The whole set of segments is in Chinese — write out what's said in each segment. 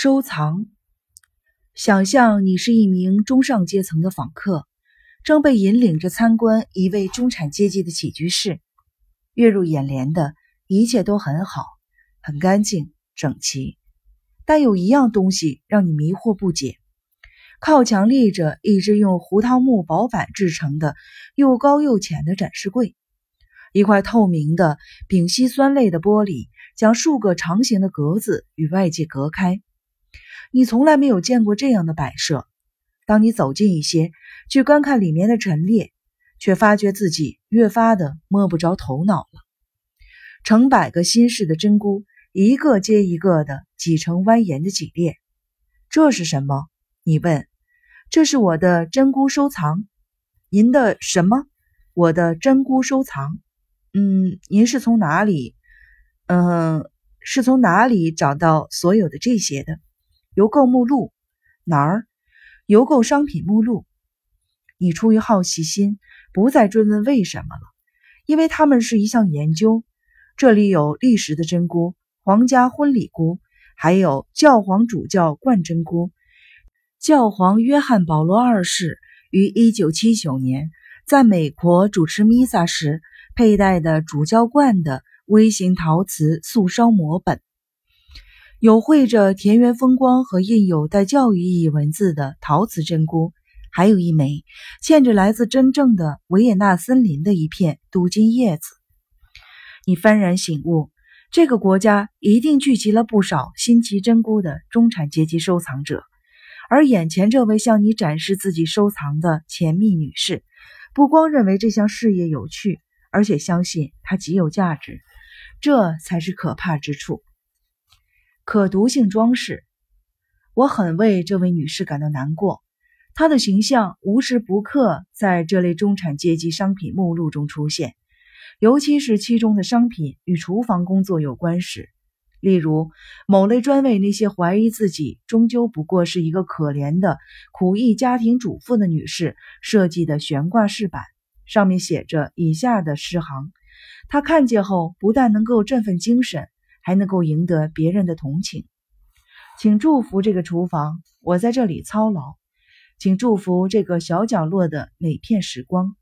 收藏。想象你是一名中上阶层的访客，正被引领着参观一位中产阶级的起居室。跃入眼帘的一切都很好，很干净整齐，但有一样东西让你迷惑不解：靠墙立着一只用胡桃木薄板制成的又高又浅的展示柜，一块透明的丙烯酸类的玻璃将数个长形的格子与外界隔开。你从来没有见过这样的摆设。当你走近一些，去观看里面的陈列。却发觉自己越发的摸不着头脑了。成百个新式的珍菇，一个接一个的挤成蜿蜒的几列。这是什么？你问。这是我的珍菇收藏。您的什么？我的珍菇收藏。嗯，您是从哪里？嗯，是从哪里找到所有的这些的？邮购目录？哪儿？邮购商品目录。你出于好奇心。不再追问为什么了，因为他们是一项研究。这里有历史的真菇、皇家婚礼菇，还有教皇主教冠真菇。教皇约翰保罗二世于1979年在美国主持弥撒时佩戴的主教冠的微型陶瓷素烧模本，有绘着田园风光和印有带教育意义文字的陶瓷真菇。还有一枚嵌着来自真正的维也纳森林的一片镀金叶子。你幡然醒悟，这个国家一定聚集了不少新奇珍菇的中产阶级收藏者，而眼前这位向你展示自己收藏的钱密女士，不光认为这项事业有趣，而且相信它极有价值。这才是可怕之处。可读性装饰，我很为这位女士感到难过。她的形象无时不刻在这类中产阶级商品目录中出现，尤其是其中的商品与厨房工作有关时，例如某类专为那些怀疑自己终究不过是一个可怜的苦役家庭主妇的女士设计的悬挂饰板，上面写着以下的诗行：他看见后不但能够振奋精神，还能够赢得别人的同情。请祝福这个厨房，我在这里操劳。请祝福这个小角落的每片时光，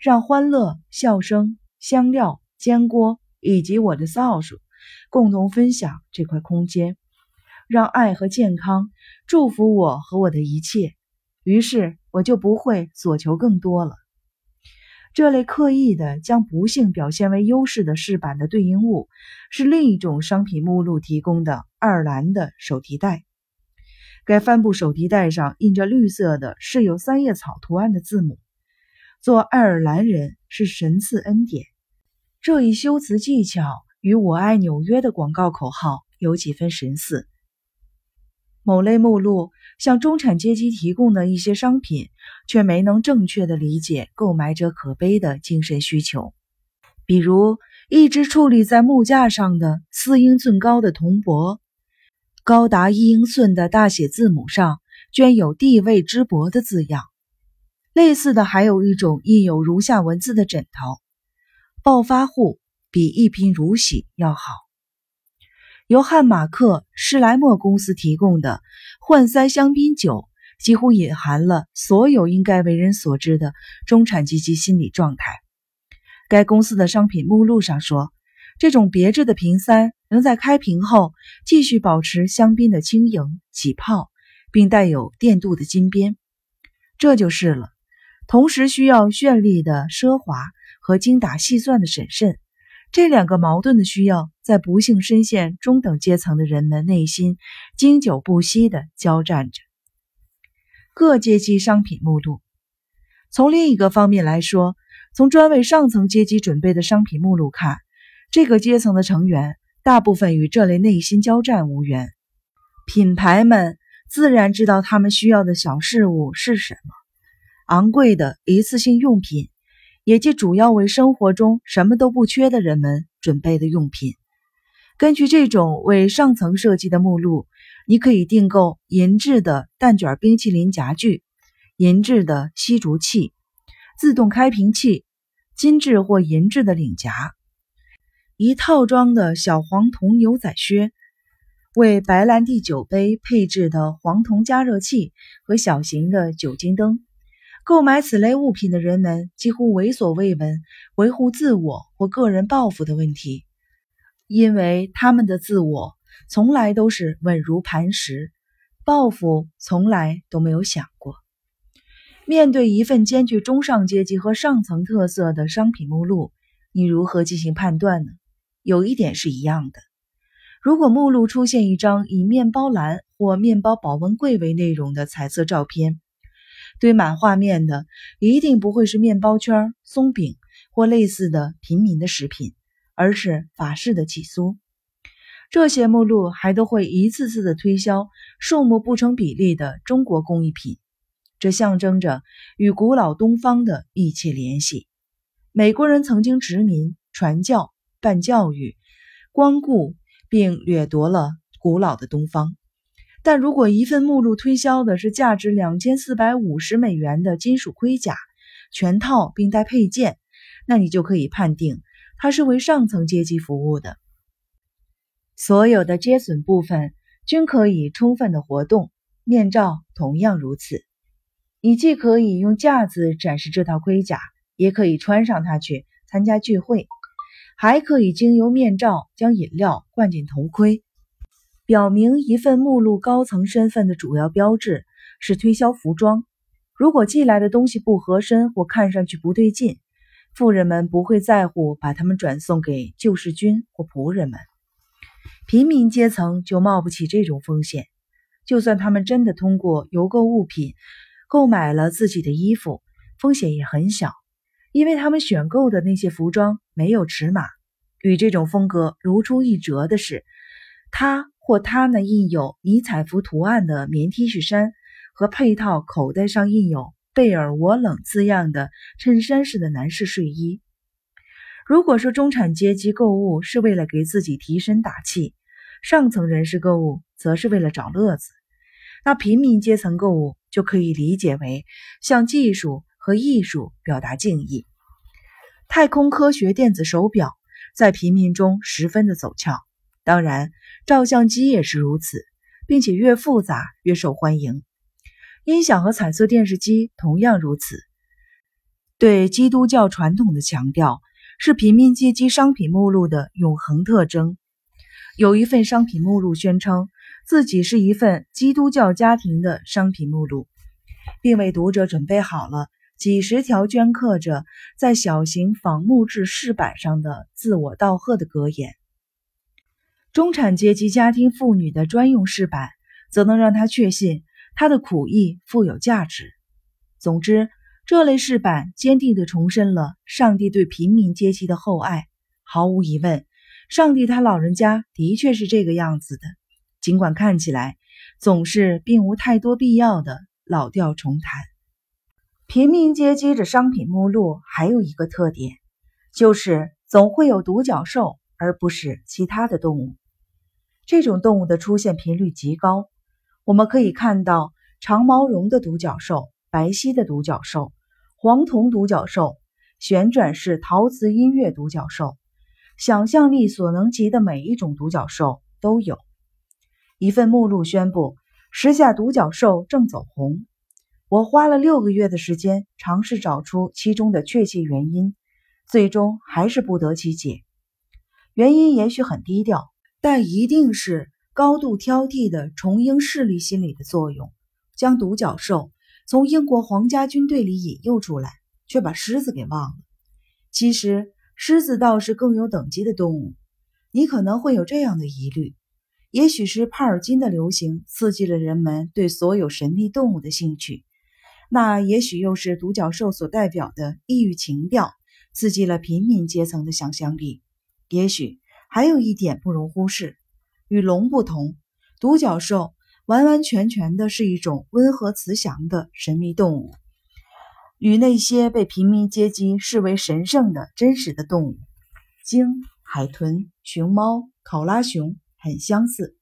让欢乐、笑声、香料、煎锅以及我的扫帚共同分享这块空间，让爱和健康祝福我和我的一切。于是我就不会所求更多了。这类刻意的将不幸表现为优势的饰板的对应物，是另一种商品目录提供的爱尔兰的手提袋。该帆布手提袋上印着绿色的、是有三叶草图案的字母。做爱尔兰人是神赐恩典。这一修辞技巧与我爱纽约的广告口号有几分神似。某类目录向中产阶级提供的一些商品，却没能正确的理解购买者可悲的精神需求。比如，一只矗立在木架上的四英寸高的铜箔。高达一英寸的大写字母上镌有“地位之薄”的字样。类似的还有一种印有如下文字的枕头：“暴发户比一贫如洗要好。”由汉马克施莱默公司提供的换塞香槟酒，几乎隐含了所有应该为人所知的中产阶级心理状态。该公司的商品目录上说。这种别致的瓶塞能在开瓶后继续保持香槟的轻盈起泡，并带有电镀的金边，这就是了。同时需要绚丽的奢华和精打细算的审慎，这两个矛盾的需要在不幸深陷中等阶层的人们内心经久不息地交战着。各阶级商品目录。从另一个方面来说，从专为上层阶级准备的商品目录看。这个阶层的成员大部分与这类内心交战无缘。品牌们自然知道他们需要的小事物是什么：昂贵的一次性用品，也即主要为生活中什么都不缺的人们准备的用品。根据这种为上层设计的目录，你可以订购银质的蛋卷冰淇淋夹具、银质的吸竹器、自动开瓶器、金质或银质的领夹。一套装的小黄铜牛仔靴，为白兰地酒杯配置的黄铜加热器和小型的酒精灯。购买此类物品的人们几乎为所未闻维护自我或个人抱负的问题，因为他们的自我从来都是稳如磐石，抱负从来都没有想过。面对一份兼具中上阶级和上层特色的商品目录，你如何进行判断呢？有一点是一样的。如果目录出现一张以面包篮或面包保温柜为内容的彩色照片，堆满画面的一定不会是面包圈、松饼或类似的平民的食品，而是法式的起酥。这些目录还都会一次次的推销数目不成比例的中国工艺品，这象征着与古老东方的密切联系。美国人曾经殖民、传教、办教育、光顾。并掠夺了古老的东方，但如果一份目录推销的是价值两千四百五十美元的金属盔甲全套并带配件，那你就可以判定它是为上层阶级服务的。所有的接损部分均可以充分的活动，面罩同样如此。你既可以用架子展示这套盔甲，也可以穿上它去参加聚会。还可以经由面罩将饮料灌进头盔，表明一份目录高层身份的主要标志是推销服装。如果寄来的东西不合身或看上去不对劲，富人们不会在乎把它们转送给救世军或仆人们，平民阶层就冒不起这种风险。就算他们真的通过邮购物品购买了自己的衣服，风险也很小。因为他们选购的那些服装没有尺码，与这种风格如出一辙的是，他或他那印有尼彩服图案的棉 T 恤衫和配套口袋上印有“贝尔我冷”字样的衬衫式的男士睡衣。如果说中产阶级购物是为了给自己提神打气，上层人士购物则是为了找乐子，那平民阶层购物就可以理解为向技术。和艺术表达敬意。太空科学电子手表在平民中十分的走俏，当然，照相机也是如此，并且越复杂越受欢迎。音响和彩色电视机同样如此。对基督教传统的强调是平民阶级商品目录的永恒特征。有一份商品目录宣称自己是一份基督教家庭的商品目录，并为读者准备好了。几十条镌刻着在小型仿木质饰板上的自我道贺的格言。中产阶级家庭妇女的专用饰板，则能让他确信他的苦役富有价值。总之，这类饰板坚定地重申了上帝对平民阶级的厚爱。毫无疑问，上帝他老人家的确是这个样子的，尽管看起来总是并无太多必要的老调重弹。平民阶级的商品目录还有一个特点，就是总会有独角兽，而不是其他的动物。这种动物的出现频率极高。我们可以看到长毛绒的独角兽、白皙的独角兽、黄铜独角兽、旋转式陶瓷音乐独角兽，想象力所能及的每一种独角兽都有。一份目录宣布，时下独角兽正走红。我花了六个月的时间尝试找出其中的确切原因，最终还是不得其解。原因也许很低调，但一定是高度挑剔的重英势力心理的作用，将独角兽从英国皇家军队里引诱出来，却把狮子给忘了。其实，狮子倒是更有等级的动物。你可能会有这样的疑虑：也许是帕尔金的流行刺激了人们对所有神秘动物的兴趣。那也许又是独角兽所代表的异域情调，刺激了平民阶层的想象力。也许还有一点不容忽视：与龙不同，独角兽完完全全的是一种温和慈祥的神秘动物，与那些被平民阶级视为神圣的真实的动物——鲸、海豚、熊猫、考拉熊很相似。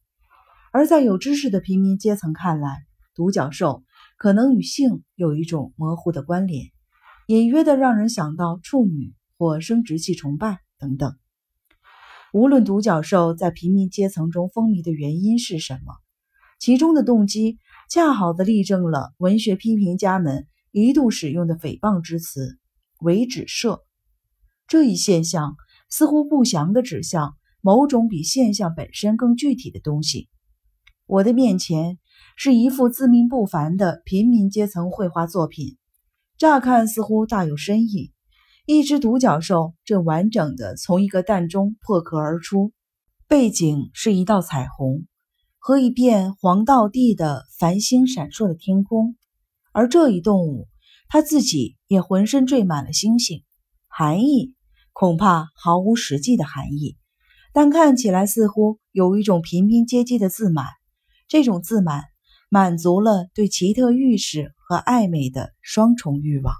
而在有知识的平民阶层看来，独角兽。可能与性有一种模糊的关联，隐约的让人想到处女或生殖器崇拜等等。无论独角兽在平民阶层中风靡的原因是什么，其中的动机恰好的例证了文学批评家们一度使用的诽谤之词“伪指涉”。这一现象似乎不祥地指向某种比现象本身更具体的东西。我的面前是一幅自命不凡的平民阶层绘画作品，乍看似乎大有深意。一只独角兽正完整的从一个蛋中破壳而出，背景是一道彩虹和一片黄道地的繁星闪烁的天空，而这一动物它自己也浑身缀满了星星，含义。恐怕毫无实际的含义，但看起来似乎有一种平民阶级的自满。这种自满满足了对奇特预示和爱美的双重欲望。